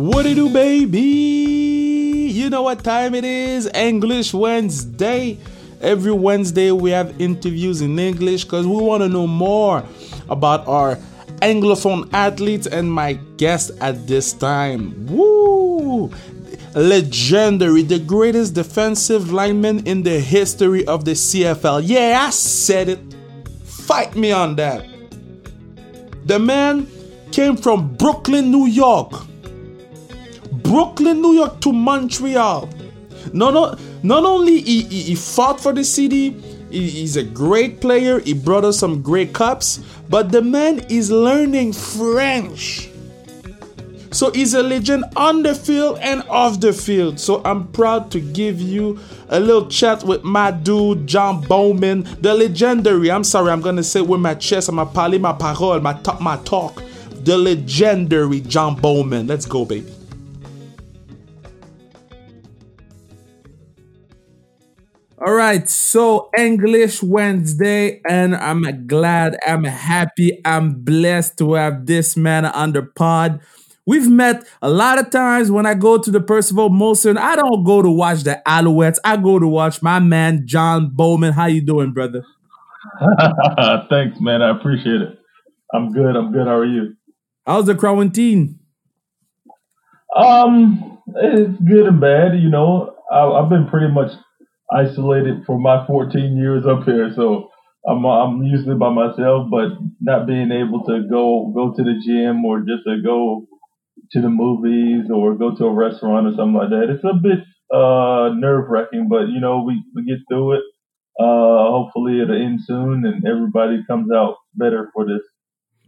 What it do, baby? You know what time it is? English Wednesday. Every Wednesday we have interviews in English because we want to know more about our Anglophone athletes and my guest at this time. Woo! Legendary, the greatest defensive lineman in the history of the CFL. Yeah, I said it. Fight me on that. The man came from Brooklyn, New York. Brooklyn, New York to Montreal. No, no, not only he, he, he fought for the city, he, he's a great player. He brought us some great cups, but the man is learning French. So he's a legend on the field and off the field. So I'm proud to give you a little chat with my dude, John Bowman, the legendary. I'm sorry, I'm gonna say it with my chest, I'm gonna parler ma parole, my talk, my talk. The legendary John Bowman. Let's go, baby. All right, so English Wednesday, and I'm glad, I'm happy, I'm blessed to have this man on the pod. We've met a lot of times when I go to the Percival Molson. I don't go to watch the Alouettes. I go to watch my man John Bowman. How you doing, brother? Thanks, man. I appreciate it. I'm good. I'm good. How are you? How's the quarantine? Um, it's good and bad. You know, I, I've been pretty much isolated for my 14 years up here, so I'm I'm usually by myself. But not being able to go go to the gym or just to go to the movies or go to a restaurant or something like that, it's a bit uh nerve wracking. But you know, we we get through it. Uh, hopefully it'll end soon and everybody comes out better for this.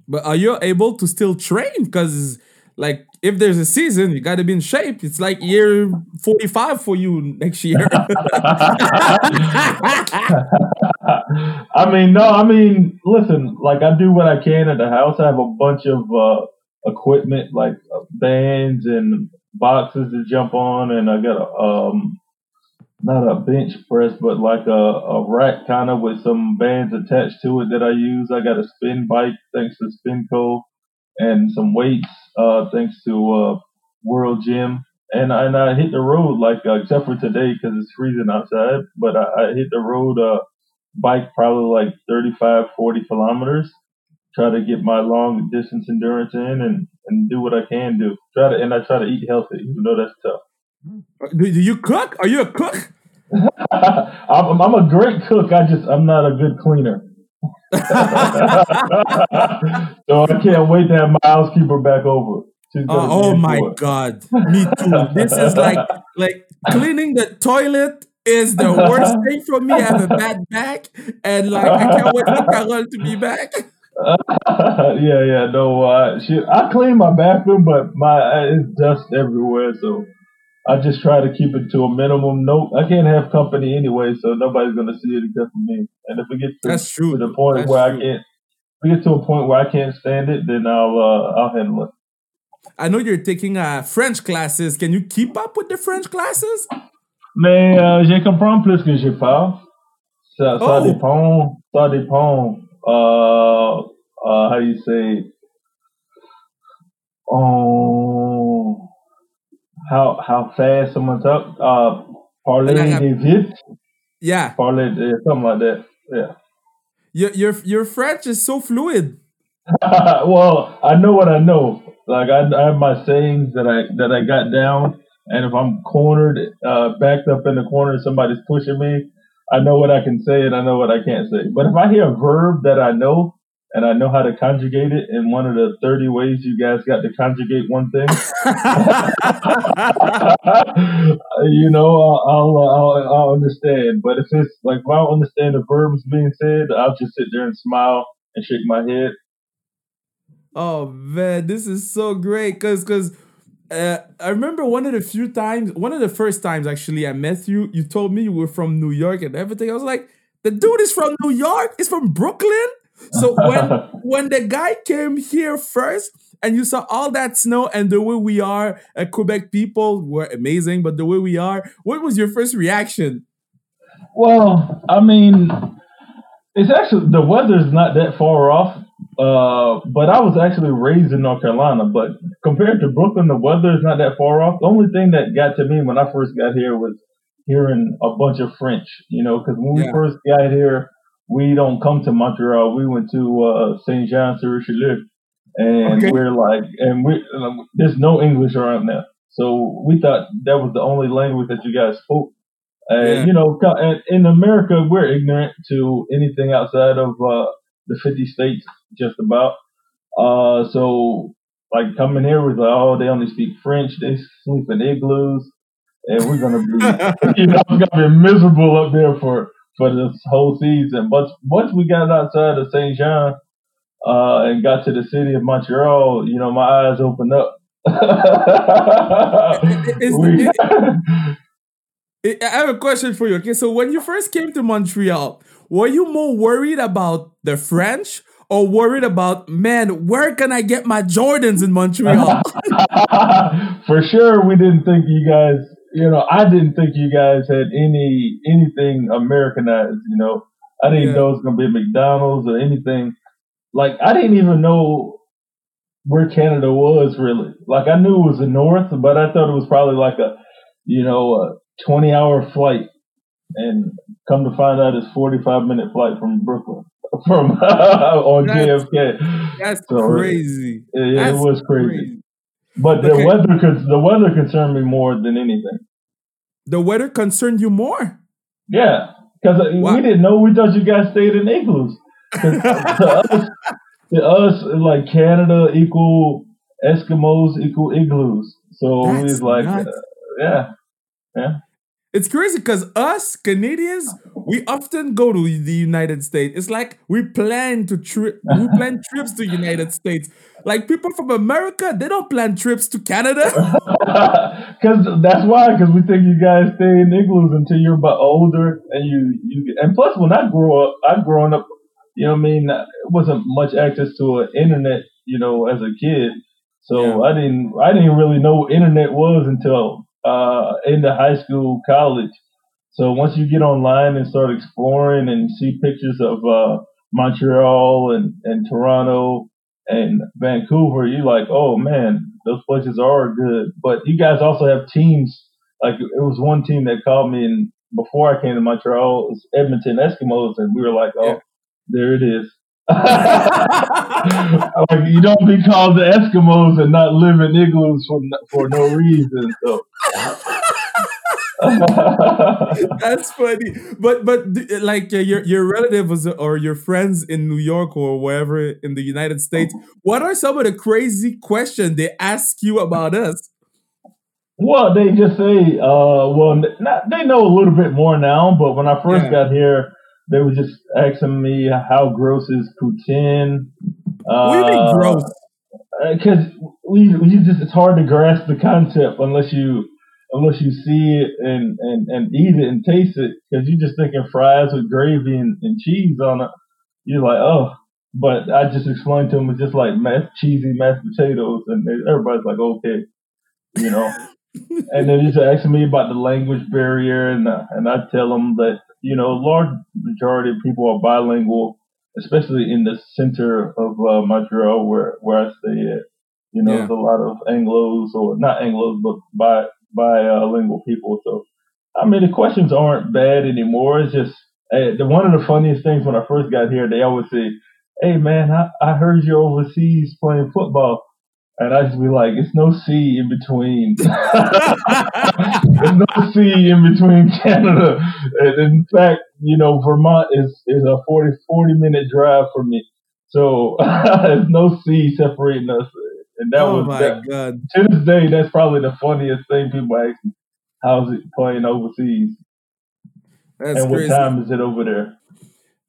But are you able to still train? Because like if there's a season, you got to be in shape. It's like year 45 for you next year. I mean, no, I mean, listen, like I do what I can at the house. I have a bunch of uh, equipment like uh, bands and boxes to jump on, and I got a um, not a bench press, but like a, a rack kind of with some bands attached to it that I use. I got a spin bike thanks to Spinco, and some weights uh, thanks to uh, World Gym. And I, and I hit the road like uh, except for today because it's freezing outside. But I, I hit the road uh, bike probably like 35, 40 kilometers. Try to get my long distance endurance in and, and do what I can do. Try to and I try to eat healthy, even though that's tough. do, do you cook? Are you a cook? I'm, I'm a great cook. I just I'm not a good cleaner. So I can't wait to have my housekeeper back over. Uh, oh my god, me too. This is like like cleaning the toilet is the worst thing for me. I have a bad back, and like I can't wait for Carol to be back. yeah, yeah, no, uh, she, I clean my bathroom, but my uh, it's dust everywhere, so I just try to keep it to a minimum. No, I can't have company anyway, so nobody's gonna see it except for me. And if it gets to, That's true, to the point That's where true. I can't, if we get to a point where I can't stand it, then I'll uh, I'll handle it. I know you're taking uh, French classes. Can you keep up with the French classes? Mais euh, j'ai comprends plus que je parle. Ça, ça Oh. dépend. Ça dépend. Uh, uh, how you say? Um, how how fast someone talk? Uh, Like a- vite. Yeah, Parler yeah, something like that. Yeah. your your your French is so fluid. well, I know what I know. Like I, I have my sayings that I that I got down, and if I'm cornered, uh, backed up in the corner, somebody's pushing me, I know what I can say and I know what I can't say. But if I hear a verb that I know and I know how to conjugate it in one of the 30 ways you guys got to conjugate one thing, you know, I'll, I'll, I'll, I'll understand. But if it's like, if I don't understand the verbs being said, I'll just sit there and smile and shake my head. Oh man, this is so great because because uh, I remember one of the few times, one of the first times actually I met you. You told me you were from New York and everything. I was like, the dude is from New York. He's from Brooklyn. So when when the guy came here first and you saw all that snow and the way we are, uh, Quebec people were amazing, but the way we are, what was your first reaction? Well, I mean, it's actually the weather's not that far off. Uh, but I was actually raised in North Carolina. But compared to Brooklyn, the weather is not that far off. The only thing that got to me when I first got here was hearing a bunch of French. You know, because when we first got here, we don't come to Montreal. We went to uh, Saint Jean sur Richelieu, and Okay. we're like, and we um, there's no English around there. So we thought that was the only language that you guys spoke. And Yeah. you know, in America, we're ignorant to anything outside of uh, the 50 states, just about. Uh, so like coming here was like, oh, they only speak French. They sleep in igloos, and we're gonna be, you know, gonna be miserable up there for for this whole season. But once we got outside of Saint John uh, and got to the city of Montreal, you know, my eyes opened up. We- I I have a question for you. Okay, so when you first came to Montreal, were you more worried about the French or worried about, man, where can I get my Jordans in Montreal? For sure, we didn't think you guys. You know, I didn't think you guys had any anything Americanized. You know, I didn't Yeah. know it was gonna be McDonald's or anything. Like, I didn't even know where Canada was really. Like, I knew it was the north, but I thought it was probably like a, you know, a twenty-hour flight. And come to find out, it's forty-five minute flight from Brooklyn, from on That's- JFK. That's So, crazy. It, it That's was crazy. But the Okay. weather, the weather concerned me more than anything. The weather concerned you more. Yeah, because Wow. we didn't know. We thought you guys stayed in igloos. to us, to us, like Canada equal Eskimos equal igloos. So we was like, uh, yeah, It's crazy because us Canadians, we often go to the United States. It's like we plan to trip, we plan trips to United States. Like people from America, they don't plan trips to Canada. because that's why. Because we think you guys stay in igloos until you're about older, and you you. And plus, when I grew up, I growing up, you know, what I mean, it wasn't much access to an internet, you know, as a kid. So Yeah. I didn't I didn't really know what internet was until uh into high school, college. So once you get online and start exploring and see pictures of uh Montreal and, and Toronto and Vancouver, you're like, oh man, those places are good. But you guys also have teams. Like it was one team that called me and before I came to Montreal, it was Edmonton Eskimos, and we were like, oh, Yeah. there it is. Like you don't be called the Eskimos and not live in igloos for no- for no reason. So. That's funny. But but like uh, your your relatives or your friends in New York or wherever in the United States, what are some of the crazy questions they ask you about us? Well, they just say, uh, well, not, they know a little bit more now, but when I first Yeah. got here, they were just asking me how gross is poutine. What do you mean gross? Because we, we just it's hard to grasp the concept unless you unless you see it and, and, and eat it and taste it. Because you're just thinking fries with gravy and, and cheese on it. You're like, oh. But I just explained to them it's just like mashed, cheesy mashed potatoes, and they, everybody's like, okay, you know. and then he's asking me about the language barrier, and uh, and I tell them that you know, a large majority of people are bilingual, especially in the center of uh, Montreal, where where I stay at. You know, Yeah. there's a lot of Anglo's or not Anglo's, but bi bilingual people. So, I mean, the questions aren't bad anymore. It's just eh, the one of the funniest things when I first got here, they always say, "Hey, man, I, I heard you're overseas playing football." And I just be like, it's no C in between. There's no C in between Canada. And in fact, you know, Vermont is, is a 40, 40 minute drive for me. So there's no C separating us. And that oh was my that, god. to this day, that's probably the funniest thing people ask me. How's it playing overseas? That's and what time is it over there?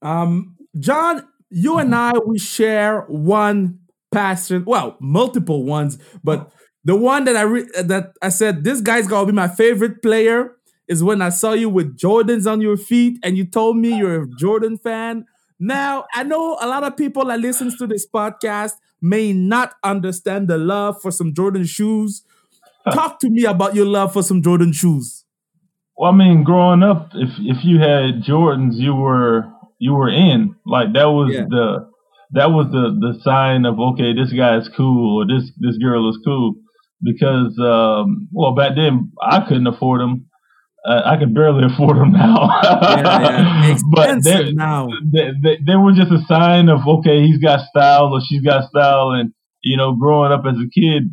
Um, John, you and I we share one passion. Well, multiple ones, but the one that I re- that I said this guy's gonna be my favorite player is when I saw you with Jordans on your feet, and you told me you're a Jordan fan. Now I know a lot of people that listens to this podcast may not understand the love for some Jordan shoes. Talk to me about your love for some Jordan shoes. Well, I mean, growing up, if if you had Jordans, you were you were in. Like that was Yeah. the that was the the sign of okay, this guy is cool or this this girl is cool because um, well back then I couldn't afford them. Uh, I can barely afford them now. yeah, yeah. but they, now. They, they, they were just a sign of okay, he's got style or she's got style, and you know, growing up as a kid,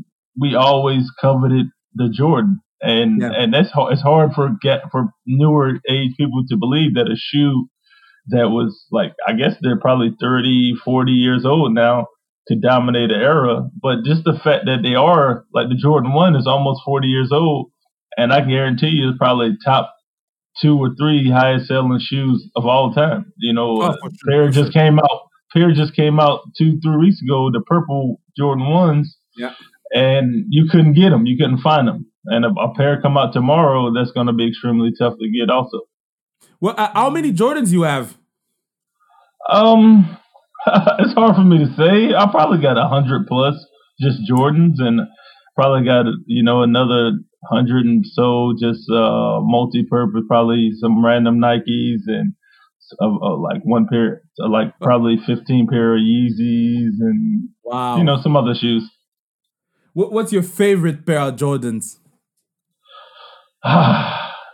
we always coveted the Jordan, and Yeah. and that's it's hard for get for newer age people to believe that a shoe that was like I guess they're probably 30, 40 years old now to dominate an era, but just the fact that they are like the Jordan One is almost forty years old, and I can guarantee you it's probably top two or three highest selling shoes of all time. You know, Oh, sure, pair just came out. Pair just came out two, three weeks ago. The purple Jordan ones. Yeah. And you couldn't get them. You couldn't find them. And a, a pair come out tomorrow. That's going to be extremely tough to get. Also, Well, uh, how many Jordans you have? Um, it's hard for me to say. I probably got a hundred plus just Jordans, and probably got you know another hundred and so just uh multi-purpose. Probably some random Nikes and uh, uh, like one pair, uh, like probably fifteen pair of Yeezys and Wow. you know some other shoes. What, what's your favorite pair of Jordans?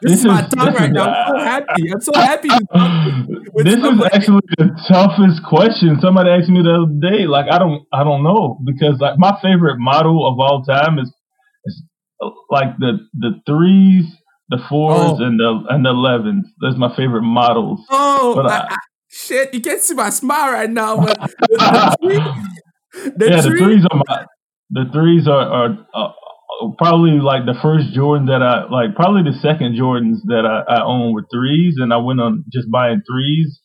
This, is my tongue this right now. I'm so happy. I'm so happy this is actually the toughest question. Somebody asked me the other day. Like I don't, I don't know because like my favorite model of all time is, is like the the threes, the fours, Oh. and the and the elevens. That's my favorite models. Oh, I- I- I- shit! You can't see my smile right now, but the, the tree, the yeah, the threes are my the threes are are uh, probably like the first Jordan that I like. Probably the second Jordans that I, I own were threes, and I went on just buying threes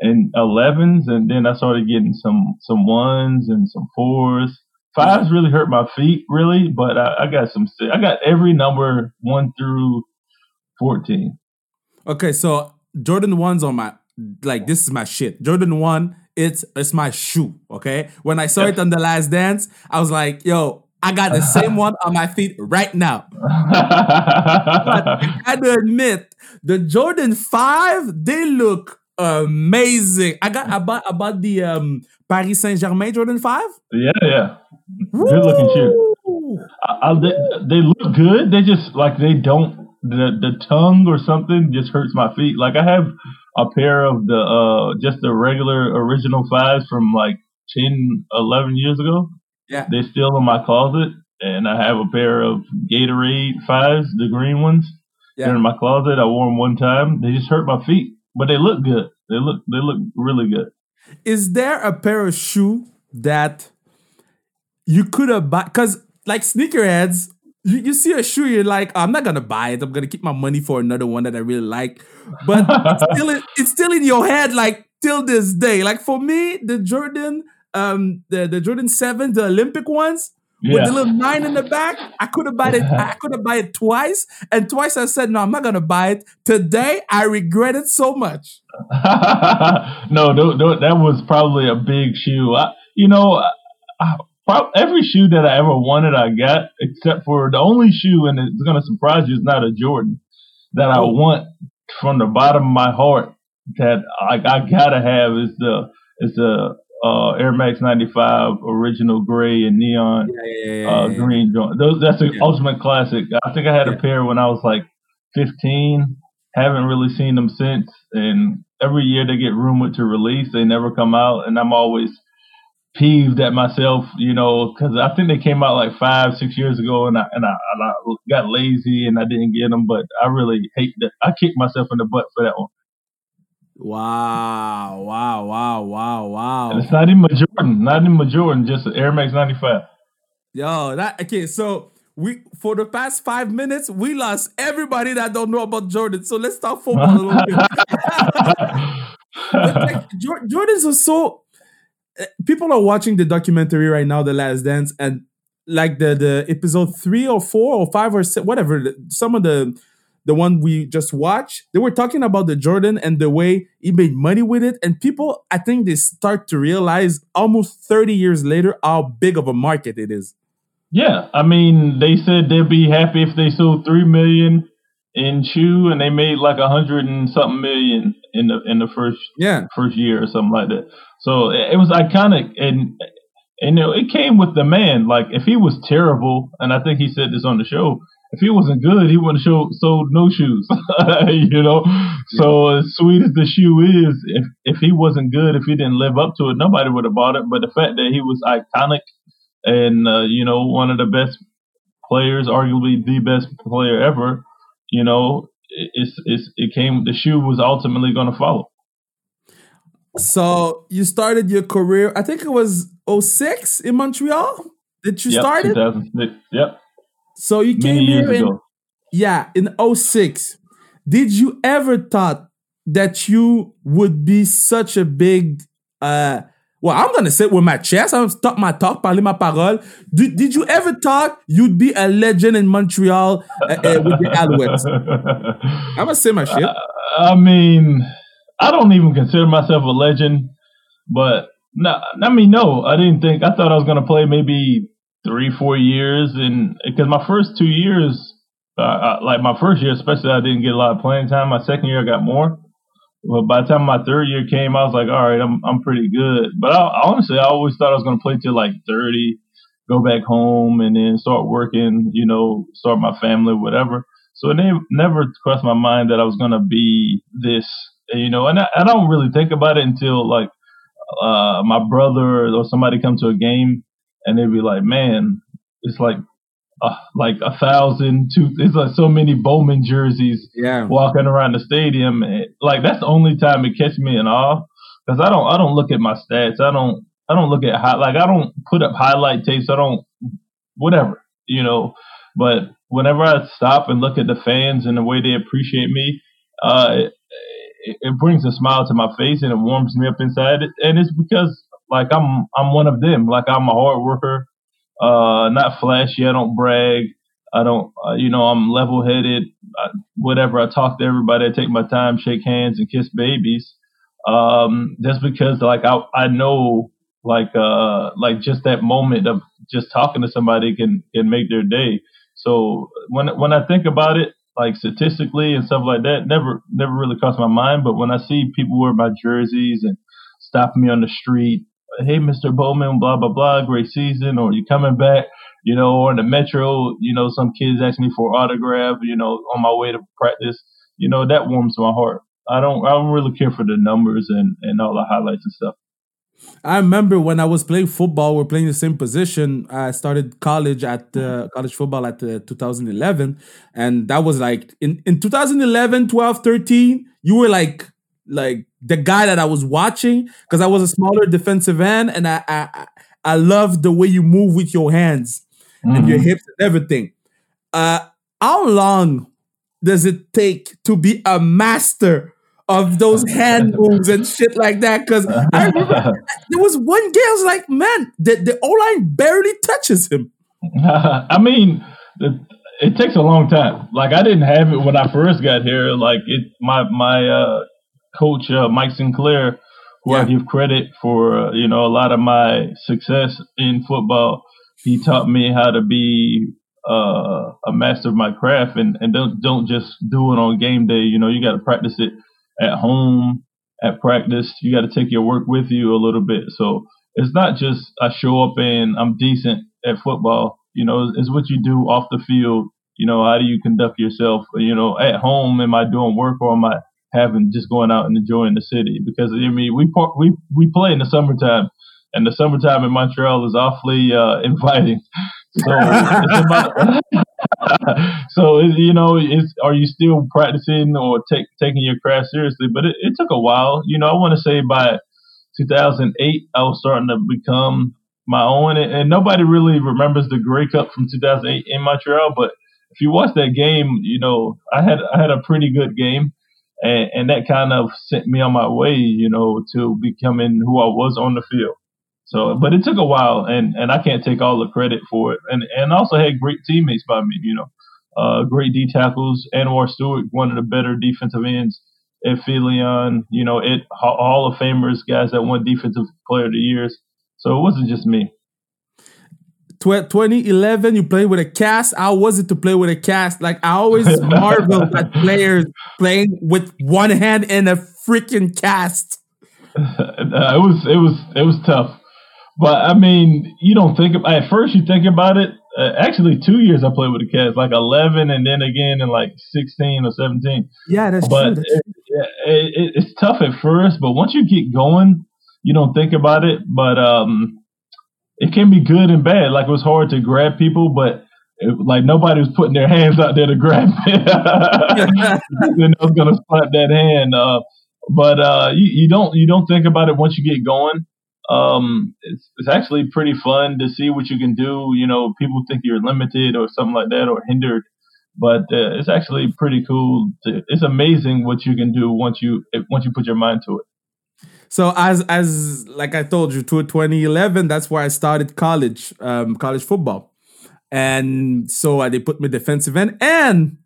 and elevens, and then I started getting some some ones and some fours. Fives really hurt my feet, really, but I, I got some. I got every number one through fourteen. Okay, so Jordan ones on my like this is my shit. Jordan one, it's it's my shoe. Okay, when I saw it on the Last Dance, I was like, yo. I got the same one on my feet right now. But I gotta admit, the Jordan 5, they look amazing. I got about about the um Paris Saint Germain Jordan 5. yeah, yeah. Good looking shoe. I, I, they, they look good. They just like they don't the the tongue or something just hurts my feet. Like I have a pair of the uh just the regular original fives from like 10, 11 years ago. Yeah. They're still in my closet, and I have a pair of Gatorade fives, the green ones. Yeah. They're in my closet. I wore them one time. They just hurt my feet, but they look good. They look they look really good. Is there a pair of shoe that you could have bought? Because like sneakerheads, you, you see a shoe, you're like, I'm not gonna buy it. I'm gonna keep my money for another one that I really like. But it's still in, it's still in your head, like till this day. Like for me, the Jordan, um, the, the Jordan 7, the Olympic ones, with the little nine in the back. I could have bought it. I could have bought it twice, and twice I said no, I'm not gonna buy it. Today I regret it so much. no, th- th- that was probably a big shoe. I, you know, I, I, every shoe that I ever wanted, I got, except for the only shoe, and it's going to surprise you, is not a Jordan that I Oh. want from the bottom of my heart that I, I gotta have is the is the uh, Air Max 95 original gray and neon Yeah, uh, green joint. Those that's the Yeah. ultimate classic. I think I had Yeah. a pair when I was like 15. Haven't really seen them since. And every year they get rumored to release, they never come out, and I'm always peeved at myself, you know, because I think they came out like five, six years ago, and I and I, and I got lazy and I didn't get them. But I really hate that. I kicked myself in the butt for that one. Wow, wow, wow, wow, And wow. it's not even a Jordan, not even a Jordan, just an Air Max 95. Yo, that okay, so we for the past five minutes, we lost everybody that don't know about Jordan. So let's talk football a little bit. Like, Jordans are so uh, people are watching the documentary right now, The Last Dance, and like the the episode three or four or five or six, whatever, some of the the one we just watched, they were talking about the Jordan and the way he made money with it, and people, I think they start to realize almost thirty years later how big of a market it is. Yeah, I mean, they said they'd be happy if they sold three million in shoe, and they made like a hundred and something million in the in the first yeah first year or something like that. So it, it was iconic, and and it came with the man. Like if he was terrible, and I think he said this on the show, if he wasn't good, he wouldn't show sold no shoes. you know. So as sweet as the shoe is, if if he wasn't good, if he didn't live up to it, nobody would have bought it. But the fact that he was iconic and uh, you know one of the best players, arguably the best player ever, you know, it's it's it came. The shoe was ultimately going to follow. So you started your career. I think it was 06 in Montreal. Did you yep, start it? 2006. Yep. So you Many came here in ago. yeah in 06. Did you ever thought that you would be such a big uh well, I'm gonna say it with my chest. I'm gonna stop my talk, parler ma parole. Did, did you ever thought you'd be a legend in Montreal uh, uh, with the Alouettes? I'm gonna say my shit. I mean, I don't even consider myself a legend, but no, I mean, no, I didn't think. I thought I was gonna play maybe three, four years, and because my first two years, uh, uh, like my first year especially, I didn't get a lot of playing time. My second year, I got more. But by the time my third year came, I was like, all right, I'm I'm pretty good. But I, honestly, I always thought I was gonna play till like 30, go back home, and then start working. You know, start my family, whatever. So it never, crossed my mind that I was gonna be this. You know, and I, I don't really think about it until like uh, my brother or somebody come to a game and they'd be like, "Man, it's like uh, like a thousand, two. It's like so many Bowman jerseys Yeah. walking around the stadium. And, like that's the only time it catches me in awe because I don't I don't look at my stats. I don't I don't look at high, like I don't put up highlight tapes. I don't whatever you know. But whenever I stop and look at the fans and the way they appreciate me, uh, it, it brings a smile to my face and it warms me up inside. And it's because like I'm I'm one of them. Like I'm a hard worker, uh, not flashy. I don't brag. I don't, uh, you know, I'm level headed. Whatever. I talk to everybody. I take my time, shake hands, and kiss babies. Um, just because like I I know like uh like just that moment of just talking to somebody can can make their day. So when when I think about it, like statistically and stuff like that, never never really crossed my mind. But when I see people wear my jerseys and stop me on the street, hey, Mr. Bowman, blah blah blah, great season, or you coming back, you know, or in the metro, you know, some kids ask me for autograph, you know, on my way to practice, you know, that warms my heart. I don't I don't really care for the numbers and and all the highlights and stuff. I remember when I was playing football, we're playing the same position. I started college at uh, college football at uh, 2011. And that was like in, in 2011, 12, 13, you were like, like the guy that I was watching because I was a smaller defensive end. And I, I, I love the way you move with your hands mm-hmm. and your hips and everything. Uh, how long does it take to be a master of those hand moves and shit like that. Because I remember there was one game I was like, man, the the O line barely touches him. I mean, it, it, takes a long time. Like I didn't have it when I first got here. Like it, my my uh, coach uh, Mike Sinclair, who yeah. I give credit for, uh, you know, a lot of my success in football. He taught me how to be uh, a master of my craft and, and don't don't just do it on game day. You know, you got to practice it at home, at practice. You got to take your work with you a little bit. So it's not just I show up and I'm decent at football. You know, it's what you do off the field. You know, how do you conduct yourself? You know, at home, am I doing work or am I having just going out and enjoying the city? Because I mean, we we we play in the summertime, and the summertime in Montreal is awfully uh, inviting. So about, so you know, are you still practicing or take, taking your craft seriously? But it, it took a while. You know, I want to say by 2008, I was starting to become my own, and, and nobody really remembers the Grey Cup from 2008 in Montreal. But if you watch that game, you know, I had I had a pretty good game. And, and that kind of sent me on my way, you know, to becoming who I was on the field. So, but it took a while, and and I can't take all the credit for it. And and also had great teammates by me, you know, uh, great D tackles. Anwar Stewart, one of the better defensive ends. Ed Philion, you know, it Hall of Famers, guys that won Defensive Player of the Years. So it wasn't just me. Tw- 2011, you played with a cast. How was it to play with a cast? Like I always marvel at players playing with one hand in a freaking cast. Uh, it was it was it was tough, but I mean, you don't think about, at first. You think about it. Uh, actually, two years I played with a cast, like 11, and then again in like 16 or 17. Yeah, that's but true. That's it, it, it, it's tough at first, but once you get going, you don't think about it. But um, it can be good and bad. Like it was hard to grab people, but it, like nobody was putting their hands out there to grab me. then I was gonna slap that hand. Uh, but uh, you, you don't you don't think about it once you get going. Um, it's, it's actually pretty fun to see what you can do. You know, people think you're limited or something like that or hindered, but uh, it's actually pretty cool. To, it's amazing what you can do once you once you put your mind to it. So as as like I told you, to 2011, that's where I started college, um, college football, and so uh, they put me defensive end, and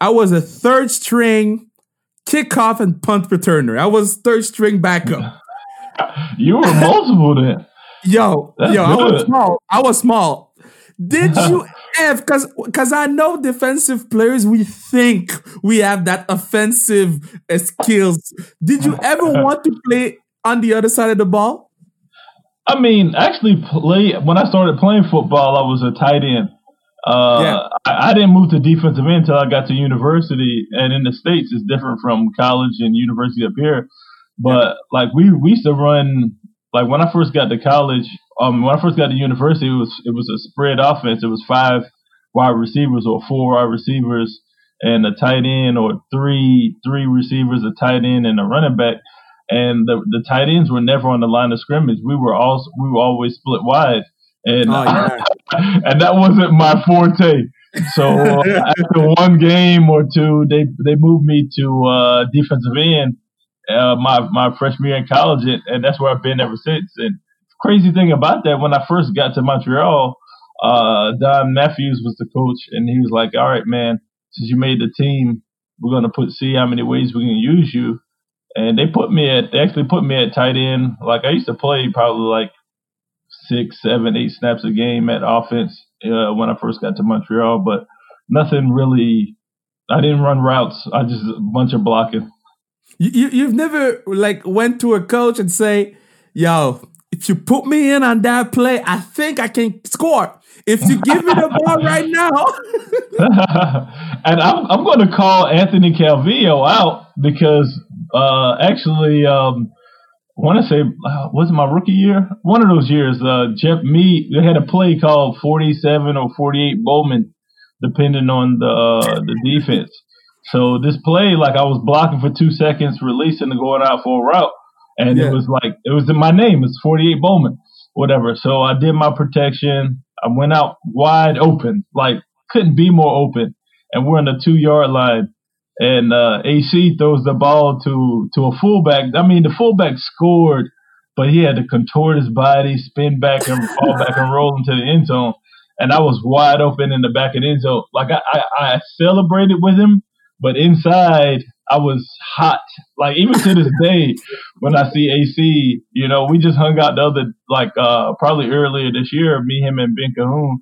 I was a third string kickoff and punt returner. I was third string backup. you were multiple then. Yo, That's yo, good. I was small. I was small. Did you have because because I know defensive players we think we have that offensive skills. Did you ever want to play on the other side of the ball? I mean, actually, play when I started playing football, I was a tight end. Uh, yeah. I, I, didn't move to defensive end until I got to university, and in the states, it's different from college and university up here. But yeah. like we we used to run like when I first got to college, um, when I first got to university, it was it was a spread offense. It was five wide receivers or four wide receivers and a tight end, or three three receivers, a tight end, and a running back. And the the tight ends were never on the line of scrimmage. We were all we were always split wide, and oh, yeah. and that wasn't my forte. So after one game or two, they they moved me to uh, defensive end uh, my my freshman year in college, and, and, that's where I've been ever since. And crazy thing about that, when I first got to Montreal, uh, Don Matthews was the coach, and he was like, "All right, man, since you made the team, we're gonna put see how many ways we can use you." And they put me at they actually put me at tight end. Like I used to play probably like six, seven, eight snaps a game at offense uh, when I first got to Montreal, but nothing really. I didn't run routes. I just a bunch of blocking. You, you've never like went to a coach and say, "Yo, if you put me in on that play, I think I can score." If you give me the ball right now, and I'm I'm going to call Anthony Calvillo out because uh, actually, um, I want to say uh, was it my rookie year? One of those years, uh, Jeff Me they had a play called 47 or 48 Bowman, depending on the uh, the defense. So this play, like I was blocking for two seconds, releasing and going out for a route, and yeah. it was like it was in my name. It's 48 Bowman, whatever. So I did my protection. I went out wide open, like couldn't be more open, and we're on the two yard line. And uh, AC throws the ball to to a fullback. I mean, the fullback scored, but he had to contort his body, spin back, and fall back and roll into the end zone. And I was wide open in the back of the end zone. Like I, I, I celebrated with him, but inside, I was hot. Like even to this day, when I see AC, you know, we just hung out the other like uh probably earlier this year, me, him, and Ben Cahoon,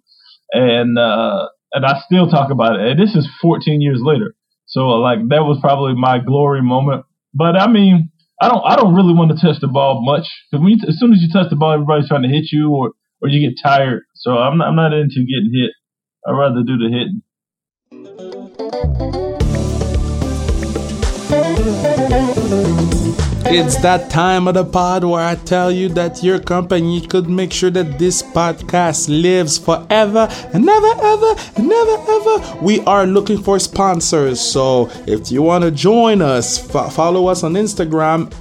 and uh and I still talk about it. And this is 14 years later, so like that was probably my glory moment. But I mean, I don't I don't really want to touch the ball much you, as soon as you touch the ball, everybody's trying to hit you or or you get tired. So I'm not I'm not into getting hit. I'd rather do the hitting. It's that time of the pod where I tell you that your company could make sure that this podcast lives forever and never ever and never ever. We are looking for sponsors. So if you want to join us, fo- follow us on Instagram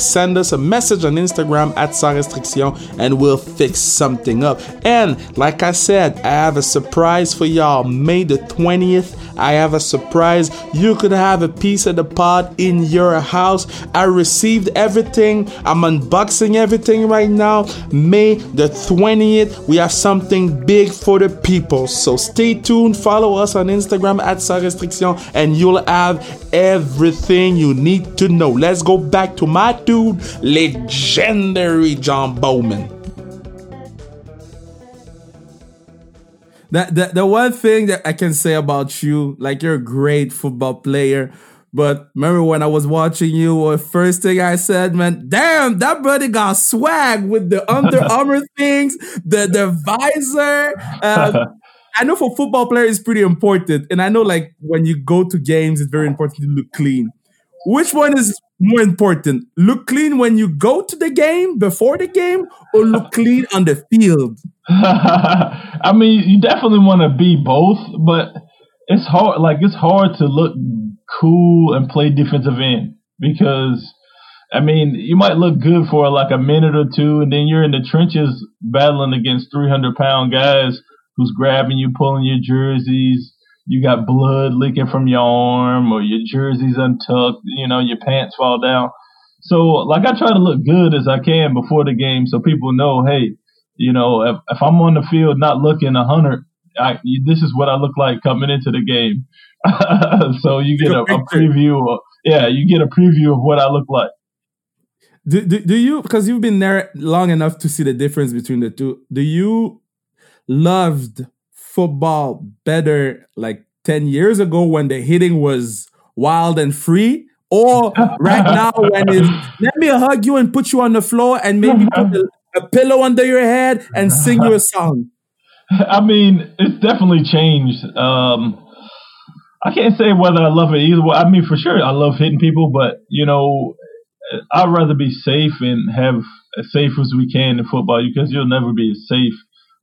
send us a message on Instagram at Sans Restriction and we'll fix something up. And like I said, I have a surprise for y'all. May the 20th, I have a surprise. You could have a piece of the pod in your house. I received everything. I'm unboxing everything right now. May the 20th, we have something big for the people. So stay tuned. Follow us on Instagram at Sans Restriction and you'll have everything you need to know. Let's go back to my dude, legendary John Bowman. That, that the one thing that I can say about you, like you're a great football player. But remember when I was watching you, the first thing I said, man, damn, that brother got swag with the Under Armour things, the the visor. Uh, I know for football players it's pretty important, and I know like when you go to games, it's very important to look clean. Which one is more important? Look clean when you go to the game before the game, or look clean on the field? I mean, you definitely want to be both, but it's hard. Like it's hard to look cool and play defensive end because. I mean, you might look good for like a minute or two, and then you're in the trenches battling against 300 pound guys who's grabbing you, pulling your jerseys. You got blood leaking from your arm, or your jersey's untucked. You know, your pants fall down. So, like, I try to look good as I can before the game, so people know, hey, you know, if, if I'm on the field not looking a hundred, this is what I look like coming into the game. so you get a, a preview. Of, yeah, you get a preview of what I look like. Do, do, do you because you've been there long enough to see the difference between the two do you loved football better like 10 years ago when the hitting was wild and free or right now when it's let me hug you and put you on the floor and maybe put a, a pillow under your head and sing you a song. I mean it's definitely changed. Um i can't say whether i love it either way. I mean for sure i love hitting people but you know i'd rather be safe and have as safe as we can in football because you'll never be as safe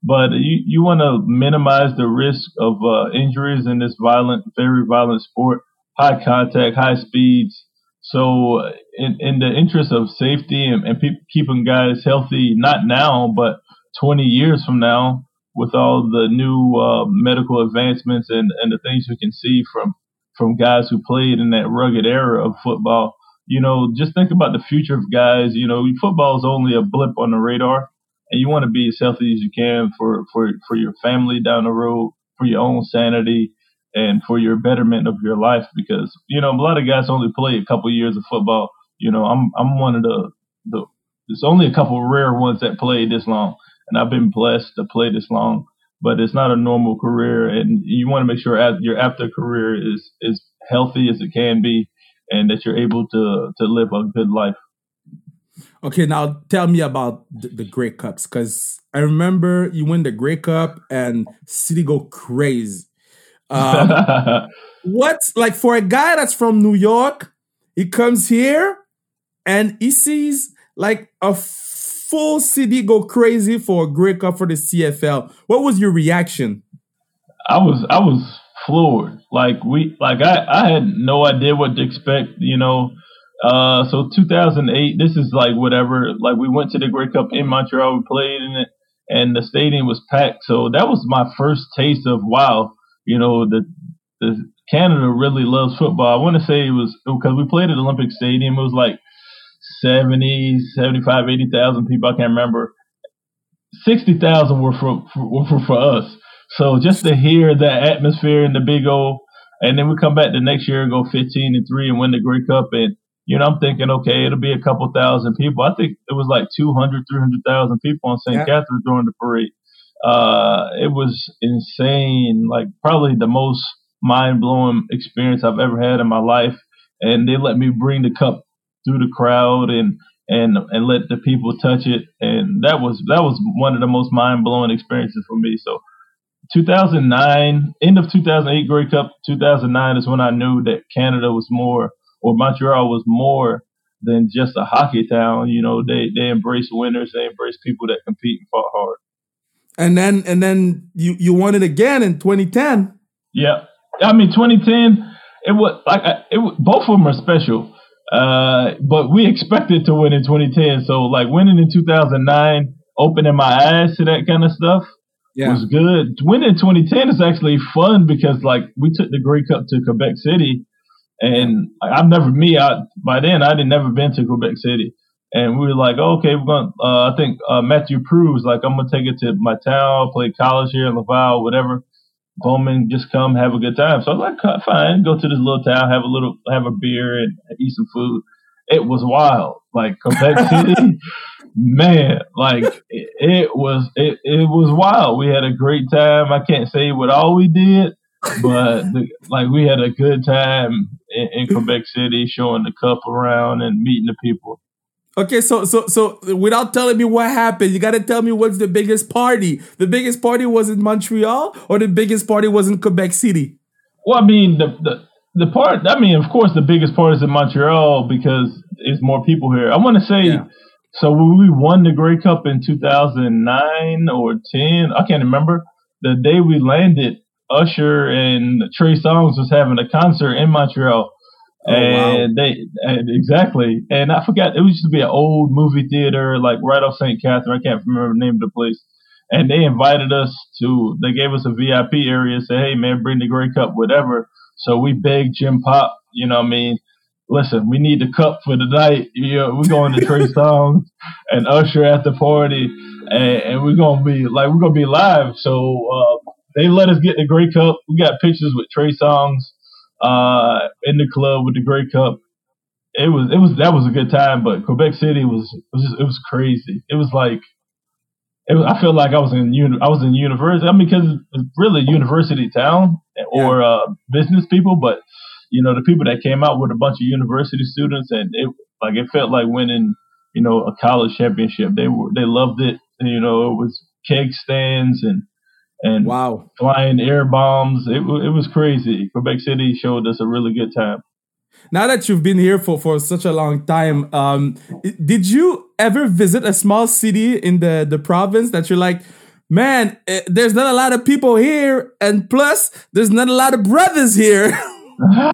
but you, you want to minimize the risk of uh, injuries in this violent, very violent sport, high contact, high speeds. So, in, in the interest of safety and, and pe- keeping guys healthy, not now, but 20 years from now, with all the new uh, medical advancements and, and the things we can see from from guys who played in that rugged era of football, you know, just think about the future of guys. You know, football is only a blip on the radar and you want to be as healthy as you can for for for your family down the road, for your own sanity, and for your betterment of your life. Because you know a lot of guys only play a couple years of football. You know, I'm I'm one of the the there's only a couple rare ones that play this long, and I've been blessed to play this long. But it's not a normal career, and you want to make sure your after career is is healthy as it can be, and that you're able to to live a good life. Okay, now tell me about the, the Grey Cups because I remember you win the Grey Cup and City go crazy. Um, what's like for a guy that's from New York? He comes here and he sees like a full city go crazy for a Grey Cup for the CFL. What was your reaction? I was I was floored. Like we like I I had no idea what to expect. You know uh, so 2008, this is like whatever. Like we went to the Grey Cup in Montreal, we played in it, and the stadium was packed. So that was my first taste of wow. You know, the the Canada really loves football. I want to say it was because we played at Olympic Stadium. It was like 70, 75, 80,000 people. I can't remember. 60,000 were for, were for, for us. So just to hear that atmosphere in the big old, and then we come back the next year and go 15 and three and win the Grey Cup and you know, I'm thinking, okay, it'll be a couple thousand people. I think it was like 200, 300,000 people on St. Yeah. Catherine's during the parade. Uh, it was insane, like probably the most mind blowing experience I've ever had in my life. And they let me bring the cup through the crowd and, and, and let the people touch it. And that was, that was one of the most mind blowing experiences for me. So 2009, end of 2008 Grey Cup, 2009 is when I knew that Canada was more or Montreal was more than just a hockey town. You know, they they embrace winners, they embrace people that compete and fought hard. And then and then you you won it again in 2010. Yeah, I mean 2010. It was like it was, both of them are special, uh, but we expected to win in 2010. So like winning in 2009, opening my eyes to that kind of stuff. Yeah. was good. Winning 2010 is actually fun because like we took the Grey Cup to Quebec City and I've never me I, by then I had never been to Quebec City, and we were like, oh, okay, we're going. to uh, I think uh, Matthieu Proulx like I'm gonna take it to my town, play college here in Laval, whatever. Bowman, just come have a good time. So I was like, fine, go to this little town, have a little, have a beer and eat some food. it was wild. Like Quebec City, man, like it, it, was it, it was wild. We had a great time. I can't say what all we did, but the, like we had a good time in, in Quebec City, showing the cup around and meeting the people. Okay, so so so without telling me what happened, you gotta tell me what's the biggest party. The biggest party was in Montreal, or the biggest party was in Quebec City. Well, I mean the the the part. I mean, of course, the biggest part is in Montreal because it's more people here. I want to say. Yeah. So when we won the Grey Cup in 2009 or 10, I can't remember. The day we landed, Usher and Trey Songz was having a concert in Montreal. Oh, and wow. they and exactly, and I forgot it used to be an old movie theater, like right off St. Catherine. I can't remember the name of the place. And they invited us to. They gave us a VIP area. Say, hey man, bring the Grey Cup, whatever. So we begged Jim Popp. You know, what I mean, listen, we need the cup for the night. You know, we're going to Trey Songz and Usher at the party, and, and, we're gonna be like we're gonna be live. So uh, they let us get the Grey Cup. We got pictures with Trey Songz uh, in the club with the Grey Cup. It was it was that was a good time, but Quebec City was it was just, it was crazy. It was like it was, I feel like I was in uni, I was in university. I mean, because it's really university town or yeah. uh, business people, but you know the people that came out with a bunch of university students, and it like it felt like winning you know a college championship. They were they loved it. You know, it was keg stands and and wow, flying air bombs. It, it was crazy. Quebec City showed us a really good time. Now that you've been here for, for such a long time, um, did you ever visit a small city in the, the province that you're like, man, eh, there's not a lot of people here, and plus, there's not a lot of brothers here? oh,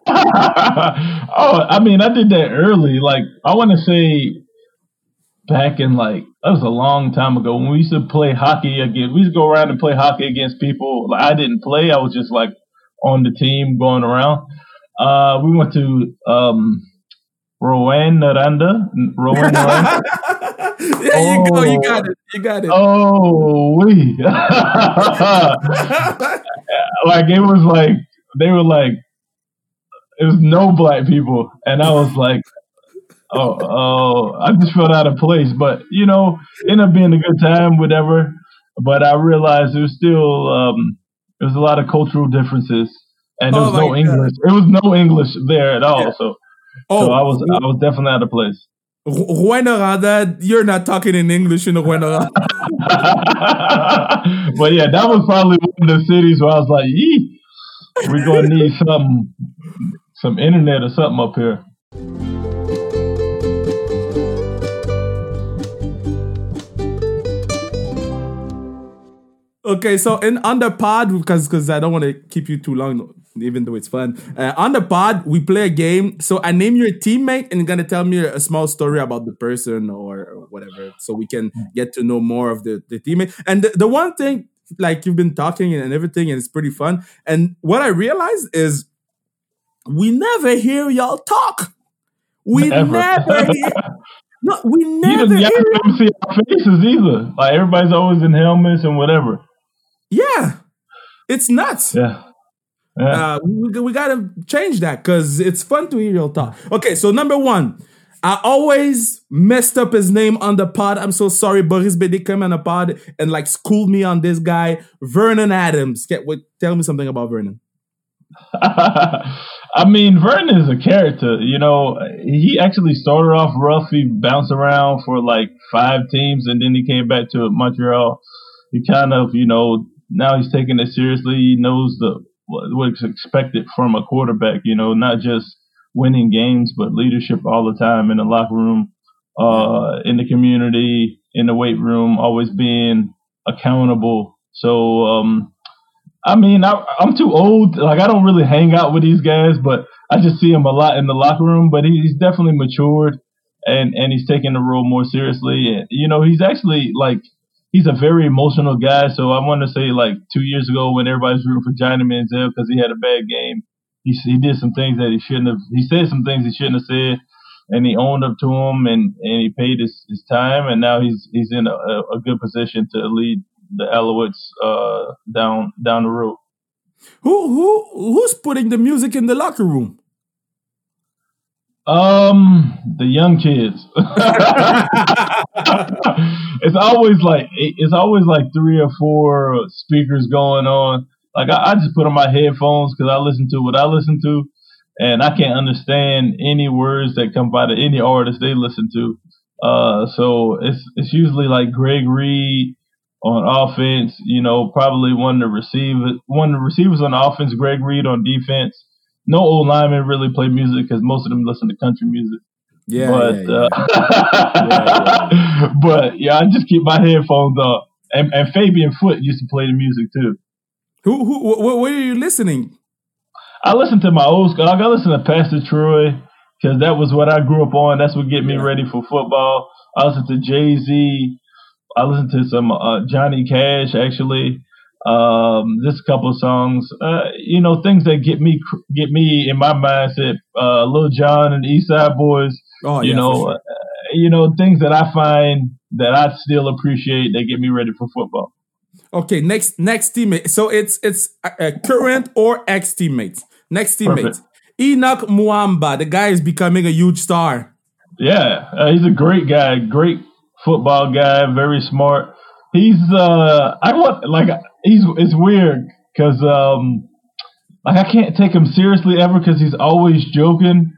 I mean, I did that early. Like, I want to say back in like that was a long time ago when we used to play hockey again. We used to go around and play hockey against people. Like I didn't play; I was just like on the team going around. Uh, we went to um, Rouyn-Noranda. Rowan Noranda. there oh, you go. You got it. You got it. Oh, we. like it was like they were like it was no black people, and I was like, oh, oh, I just felt out of place. But you know, ended up being a good time, whatever. But I realized there was still um, there was a lot of cultural differences, and there oh was no God. English. There was no English there at all. Yeah. So, oh, so I was I was definitely out of place. Rouyn-Noranda, you're not talking in English in Rouyn-Noranda. but yeah, that was probably one of the cities where I was like, "Yee, we're gonna need some some internet or something up here." Okay, so in on the pod because because I don't want to keep you too long, even though it's fun. Uh, on the pod, we play a game. So I name your teammate, and you're gonna tell me a small story about the person or whatever, so we can get to know more of the the teammate. And the, the one thing, like you've been talking and everything, and it's pretty fun. And what I realized is we never hear y'all talk. We never, never hear. No, we never. Even, y'all never see our faces either. Like everybody's always in helmets and whatever. Yeah, it's nuts. Yeah. Yeah. Uh, we, we got to change that because it's fun to hear your talk. Okay, so number one, I always messed up his name on the pod. I'm so sorry. Boris Bede came on the pod and like schooled me on this guy, Vernon Adams. Get what? Tell me something about Vernon. I mean, Vernon is a character. You know, he actually started off rough. He bounced around for like five teams, and then he came back to Montreal. He kind of, you know, now he's taking it seriously. He knows the what's expected from a quarterback. You know, not just winning games, but leadership all the time in the locker room, uh, in the community, in the weight room, always being accountable. So, um, I mean, I, am too old. Like, I don't really hang out with these guys, but I just see him a lot in the locker room. But he's definitely matured, and and he's taking the role more seriously. And you know, he's actually like he's a very emotional guy. So I want to say like two years ago when everybody's rooting for Johnny Manziel because he had a bad game, he he did some things that he shouldn't have. He said some things he shouldn't have said, and he owned up to them and and he paid his, his time, and now he's he's in a, a good position to lead the Alouettes uh, down down the road. Who who who's putting the music in the locker room? Um, the young kids. it's always like it's always like three or four speakers going on. Like I, I just put on my headphones because I listen to what I listen to, and I can't understand any words that come by to any artist they listen to. Uh, so it's it's usually like Greg Reed on offense. You know, probably one of the receivers, one of the receivers on offense, Greg Reed on defense no old linemen really play music because most of them listen to country music. Yeah, but yeah, uh, yeah. but yeah, I just keep my headphones up. And, and Fabion Foote used to play the music too. Who who wh- where are you listening? I listen to my old school. I got listen to Pastor Troy because that was what I grew up on. That's what get me Yeah. ready for football. I listen to Jay Z. I listen to some uh, Johnny Cash actually. Um, just a couple of songs. Uh, you know, things that get me get me in my mindset. Uh, Lil Jon and the East Side Boys. Oh, you yeah, know, sure. uh, you know things that I find that I still appreciate that get me ready for football. Okay, next next teammate. So it's it's uh, uh, current or ex teammate. Next teammates. Henoc Muamba. The guy is becoming a huge star. Yeah, uh, he's a great guy, great football guy, very smart. He's uh, I want like he's it's weird because um, like I can't take him seriously ever because he's always joking.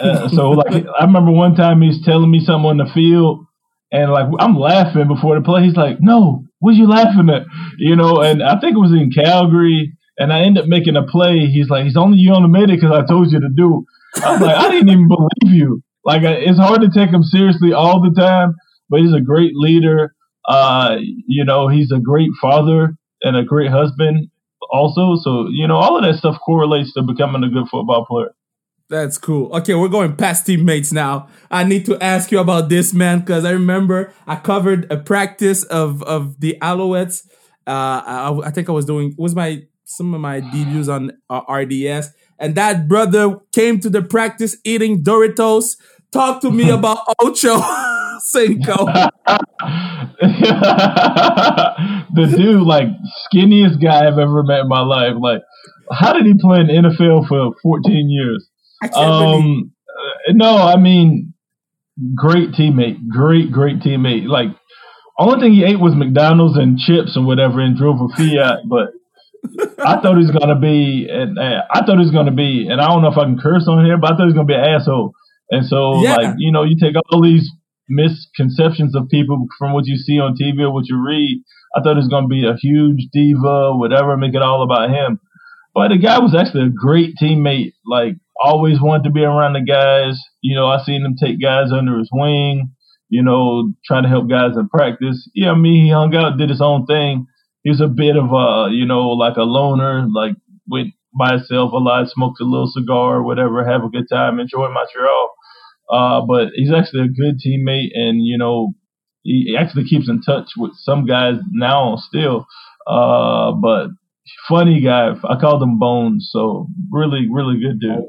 Uh, so like I remember one time he's telling me something on the field, and like I'm laughing before the play. He's like, "No, what are you laughing at?" You know, and I think it was in Calgary, and I end up making a play. He's like, "He's only you only made it because I told you to do." I was like, "I didn't even believe you." Like it's hard to take him seriously all the time, but he's a great leader. Uh, you know, he's a great father and a great husband also. So you know, all of that stuff correlates to becoming a good football player. That's cool. Okay, we're going past teammates now. I need to ask you about this man because I remember I covered a practice of of the Alouettes. Uh, I, I think I was doing was my some of my debuts on uh, RDS, and that brother came to the practice eating Doritos. Talk to me about Ocho Cinco. the dude, like skinniest guy I've ever met in my life. Like, how did he play in the NFL for 14 years? I can't believe. Um, uh, no, I mean, great teammate, great, great teammate. Like, only thing he ate was McDonald's and chips and whatever, and drove a Fiat. But I thought he was gonna be, and uh, I thought he was gonna be, and I don't know if I can curse on here, but I thought he was gonna be an asshole. And so, Yeah. like, you know, you take all these misconceptions of people from what you see on TV or what you read. I thought he was gonna be a huge diva, whatever, make it all about him. But the guy was actually a great teammate. Like always wanted to be around the guys. You know, I seen him take guys under his wing. You know, trying to help guys in practice. Yeah, mean, he hung out, did his own thing. He was a bit of a, you know, like a loner. Like went by himself a lot, smoked a little cigar, whatever, have a good time, enjoy Montreal. Uh, but he's actually a good teammate, and you know, he actually keeps in touch with some guys now still. Uh, but funny guy. I called him Bones. So really, really good dude.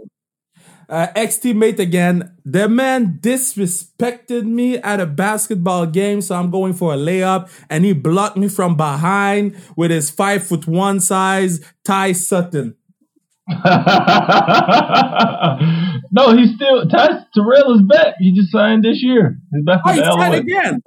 Uh, ex teammate again. The man disrespected me at a basketball game, so I'm going for a layup, and he blocked me from behind with his five foot one size Ty Sutton. no, he's still Ty Terrell is back. He just signed this year. He's back Oh, with he's the tied LA. again.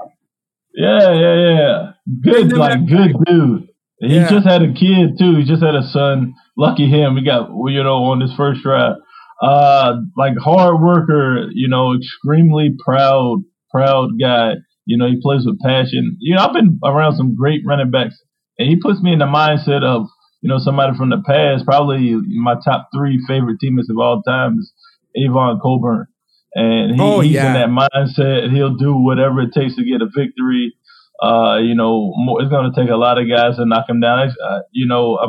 Yeah, yeah, yeah. Good, like good dude. He Yeah. just had a kid too. He just had a son. Lucky him. He got you know on his first drive. Uh, like hard worker. You know, extremely proud, proud guy. You know, he plays with passion. You know, I've been around some great running backs, and he puts me in the mindset of you know somebody from the past. Probably my top three favorite teammates of all time is Avon Cobourne, and he, Oh, he's yeah. in that mindset. He'll do whatever it takes to get a victory. Uh, you know, more, it's going to take a lot of guys to knock him down. Uh, you know, I,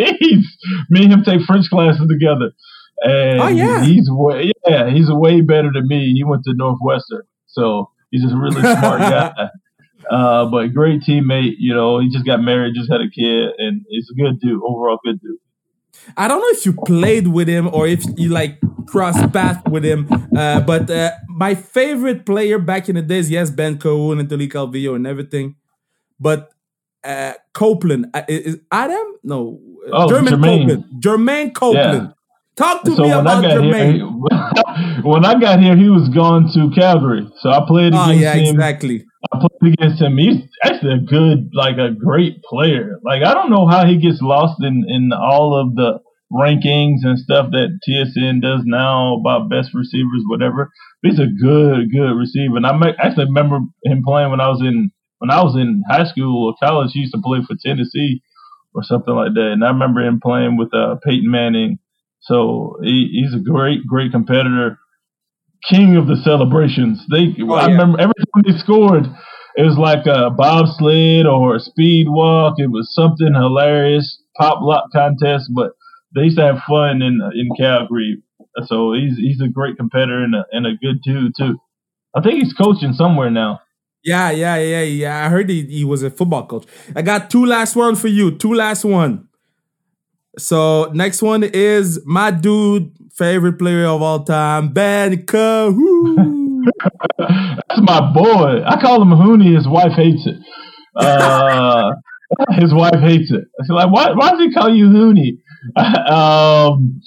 I, me and him take French classes together, and Oh, yeah. he's way, yeah, he's way better than me. He went to Northwestern, so he's just a really smart guy. Uh, but great teammate. You know, he just got married, just had a kid, and he's a good dude. Overall, good dude. I don't know if you played with him or if you like crossed paths with him, uh, but uh, my favorite player back in the days, yes, Ben Cahoon and Tuli Calvillo and everything, but uh, Copeland uh, is Adam? No, Oh, Jermaine Jermaine. Copeland. Jermaine Copeland. Talk to so me when about I got Jermaine. here, when I got here, he was gone to Calgary, so I played against him. Oh yeah, him. exactly. I played against him. He's actually a good, like a great player. Like I don't know how he gets lost in in all of the rankings and stuff that TSN does now about best receivers, whatever. But he's a good, good receiver. And I actually remember him playing when I was in when I was in high school or college. He used to play for Tennessee or something like that. And I remember him playing with uh, Peyton Manning. So he, he's a great, great competitor. King of the celebrations. They, Oh, I yeah. remember every time they scored, it was like a bobsled or a speed walk. It was something hilarious, pop lock contest. But they used to have fun in in Calgary. So he's he's a great competitor and a, and a good dude too. I think he's coaching somewhere now. Yeah, yeah, yeah, yeah. I heard he, he was a football coach. I got two last one for you. Two last one. So next one is my dude, favorite player of all time, Ben Cahoon. That's my boy. I call him Hooney. His wife hates it. Uh, his wife hates it. She's like, why? Why does he call you Hooney? um,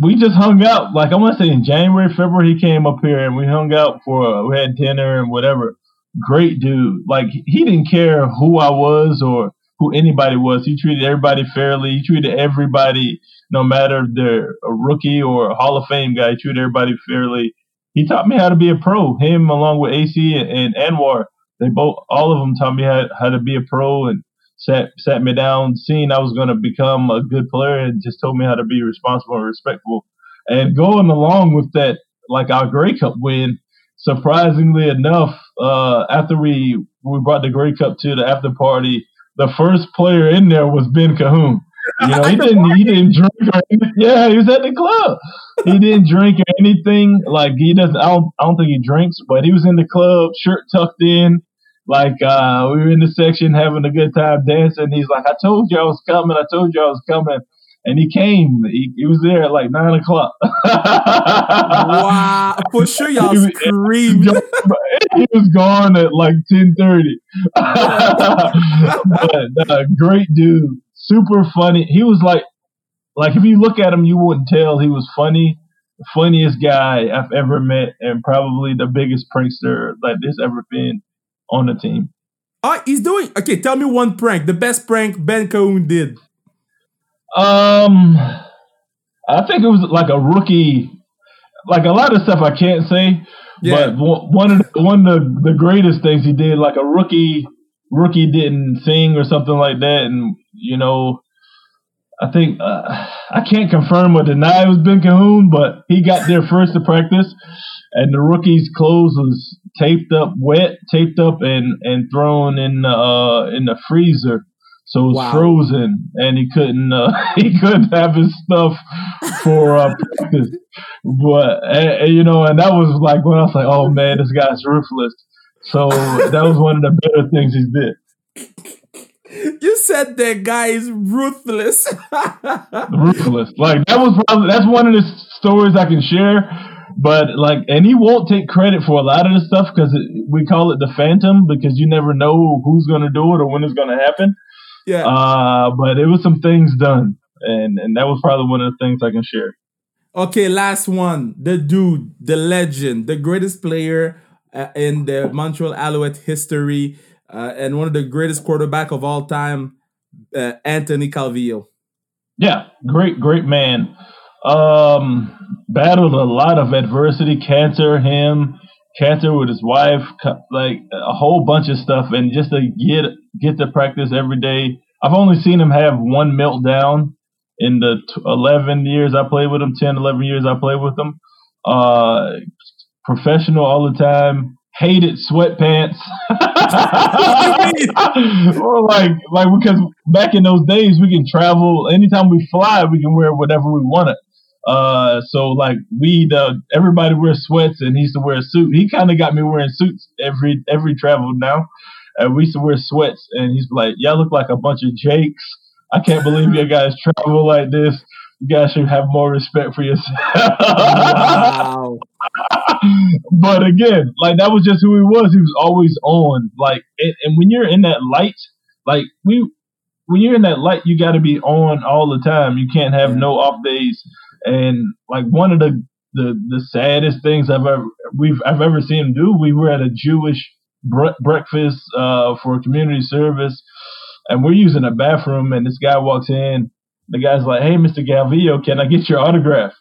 we just hung out. Like I want to say in January, February, he came up here and we hung out for we had dinner and whatever. Great dude. Like he didn't care who I was or who anybody was. He treated everybody fairly. He treated everybody, no matter they're a rookie or a Hall of Fame guy. He treated everybody fairly. He taught me how to be a pro. Him along with AC and, and Anwar, they both, all of them taught me how, how to be a pro and sat sat me down, seeing I was going to become a good player, and just told me how to be responsible and respectful. And going along with that, like our Grey Cup win, surprisingly enough, uh, after we we brought the Grey Cup to the after party, the first player in there was Ben Cahoon. You know, he didn't he didn't drink or anything. Yeah, he was at the club. He didn't drink or anything. Like he doesn't. I don't. I don't think he drinks, but he was in the club, shirt tucked in. Like uh, we were in the section having a good time dancing. He's like, "I told you I was coming. I told you I was coming." And he came. He, he was there at like nine o'clock. wow, for sure, y'all He was- screamed. he was gone at like ten thirty. but uh, great dude, super funny. He was like, like if you look at him, you wouldn't tell he was funny. Funniest guy I've ever met, and probably the biggest prankster that there's ever been on the team. Oh, he's doing okay. Tell me one prank, the best prank Ben Cahoon did. Um, I think it was like a rookie. Like a lot of stuff I can't say, Yeah. but one one of the, one of the, the greatest things he did, like a rookie rookie didn't sing or something like that, and you know, I think uh, I can't confirm or deny it was Ben Cahoon, but he got there first to practice, and the rookie's clothes was taped up, wet, taped up, and and thrown in the uh, in the freezer. So it was Wow. frozen, and he couldn't uh, he couldn't have his stuff for uh, practice. But and, and, you know, and that was like when I was like, "Oh man, this guy's ruthless." So that was one of the better things he did. You said that guy is ruthless. Ruthless. Like that was probably that's one of the stories I can share. But like, and he won't take credit for a lot of the stuff because we call it the phantom because you never know who's going to do it or when it's going to happen. Yeah. Uh, but it was some things done, and and that was probably one of the things I can share. Okay, last one. The dude, the legend, the greatest player uh, in the Montreal Alouette history, uh, and one of the greatest quarterback of all time, uh, Anthony Calvillo. Yeah, great, great man. Um, battled a lot of adversity, cancer, him, cancer with his wife, like a whole bunch of stuff, and just to get get to practice every day. I've only seen him have one meltdown in the t- 11 years I played with him, 10, 11 years I played with him. Uh, professional all the time. Hated sweatpants. or like, like because back in those days we can travel anytime we fly, we can wear whatever we wanted. Uh, so like we, uh, everybody wears sweats, and he used to wear a suit. He kind of got me wearing suits every every travel now. And we used to wear sweats, and he's like, "Y'all look like a bunch of jakes. I can't believe you guys travel like this. You guys should have more respect for yourself." Wow. but again, like that was just who he was. He was always on. Like, and, and when you're in that light, like we, when you're in that light, you got to be on all the time. You can't have Yeah. no off days. And like one of the the the saddest things I've ever we've I've ever seen him do. We were at a Jewish bre- breakfast uh, for community service, and we're using a bathroom, and this guy walks in. The guy's like, "Hey, Mr. Calvillo, can I get your autograph?"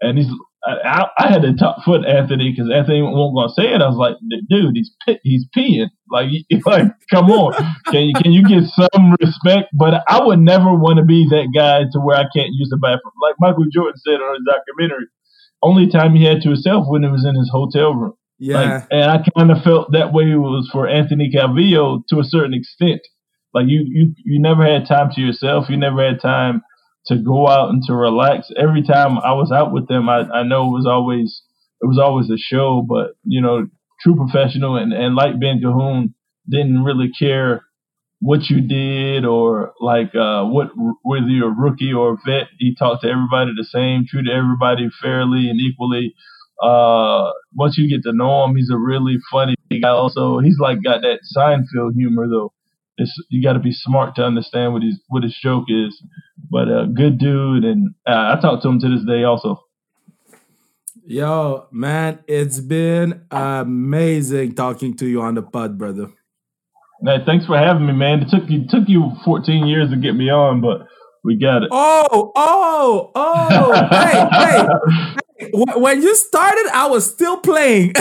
And he's I, I had to top foot Anthony because Anthony won't gonna say it. I was like, dude, he's he's peeing. Like, like, come on, can you can you get some respect? But I would never want to be that guy to where I can't use the bathroom. Like Michael Jordan said on his documentary, only time he had to himself when it was in his hotel room. Yeah, like, and I kind of felt that way was for Anthony Calvillo to a certain extent. Like you, you, you never had time to yourself. You never had time to go out and to relax. Every time I was out with them, I, I know it was always it was always a show, but you know, true professional and, and like Ben Cahoon didn't really care what you did or like uh, what whether you're a rookie or a vet. He talked to everybody the same, treated everybody fairly and equally. Uh, once you get to know him, he's a really funny guy. Also, he's like got that Seinfeld humor though it's you got to be smart to understand what his what his joke is. But a uh, good dude, and uh, I talk to him to this day also. Yo, man, it's been amazing talking to you on the pod, brother. Man, thanks for having me, man. It took you took you 14 years to get me on, but we got it. Oh, oh, oh! hey, hey, hey! When you started, I was still playing.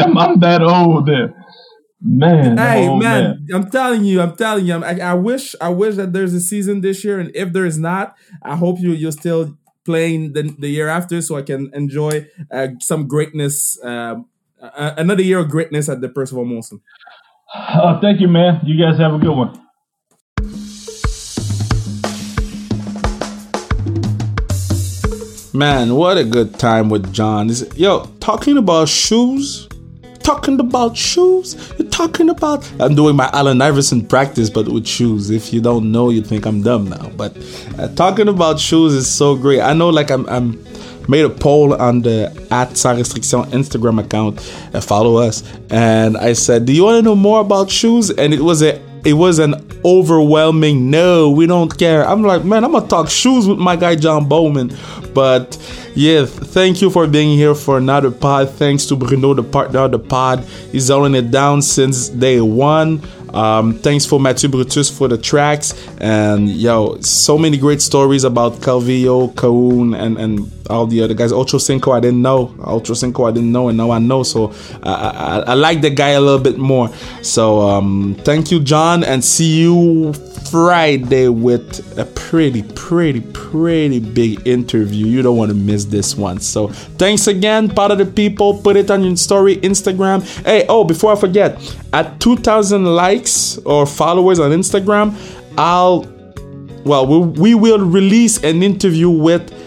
I'm that old then. Man, hey oh, man, man, I'm telling you, I'm telling you, I, I, wish, I wish that there's a season this year, and if there is not, I hope you you're still playing the, the year after, so I can enjoy uh, some greatness, uh, uh, another year of greatness at the Percival Molson. Oh, thank you, man. You guys have a good one. Man, what a good time with John. Is yo talking about shoes? talking about shoes. You're talking about. I'm doing my Allen Iverson practice, but with shoes. If you don't know, you think I'm dumb now. But uh, talking about shoes is so great. I know, like I'm, I'm made a poll on the at sans restriction Instagram account. Uh, follow us, and I said, "Do you want to know more about shoes?" And it was a it was an overwhelming no, we don't care. I'm like, man, I'm gonna talk shoes with my guy John Bowman. But yeah, thank you for being here for another pod. Thanks to Bruno, the partner of the pod. He's holding it down since day one. Um, thanks for Mathieu Brutus for the tracks. And yo, so many great stories about Calvillo, Cahoon, and, and all the other guys. Ocho Cinco, I didn't know. Ocho Cinco, I didn't know, and now I know. So I, I, I like the guy a little bit more. So um, thank you, John, and see you Friday with a pretty, pretty, pretty big interview. You don't want to miss this one. So thanks again, part of the people. Put it on your story, Instagram. Hey, oh, before I forget, at 2,000 likes or followers on Instagram, I'll, well, we, we will release an interview with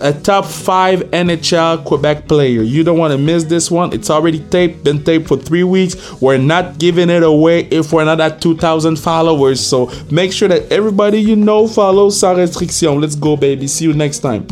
a top five NHL Quebec player. You don't want to miss this one. It's already taped, been taped for three weeks. We're not giving it away if we're not at 2,000 followers. So make sure that everybody you know follows Sans Restriction. Let's go, baby. See you next time.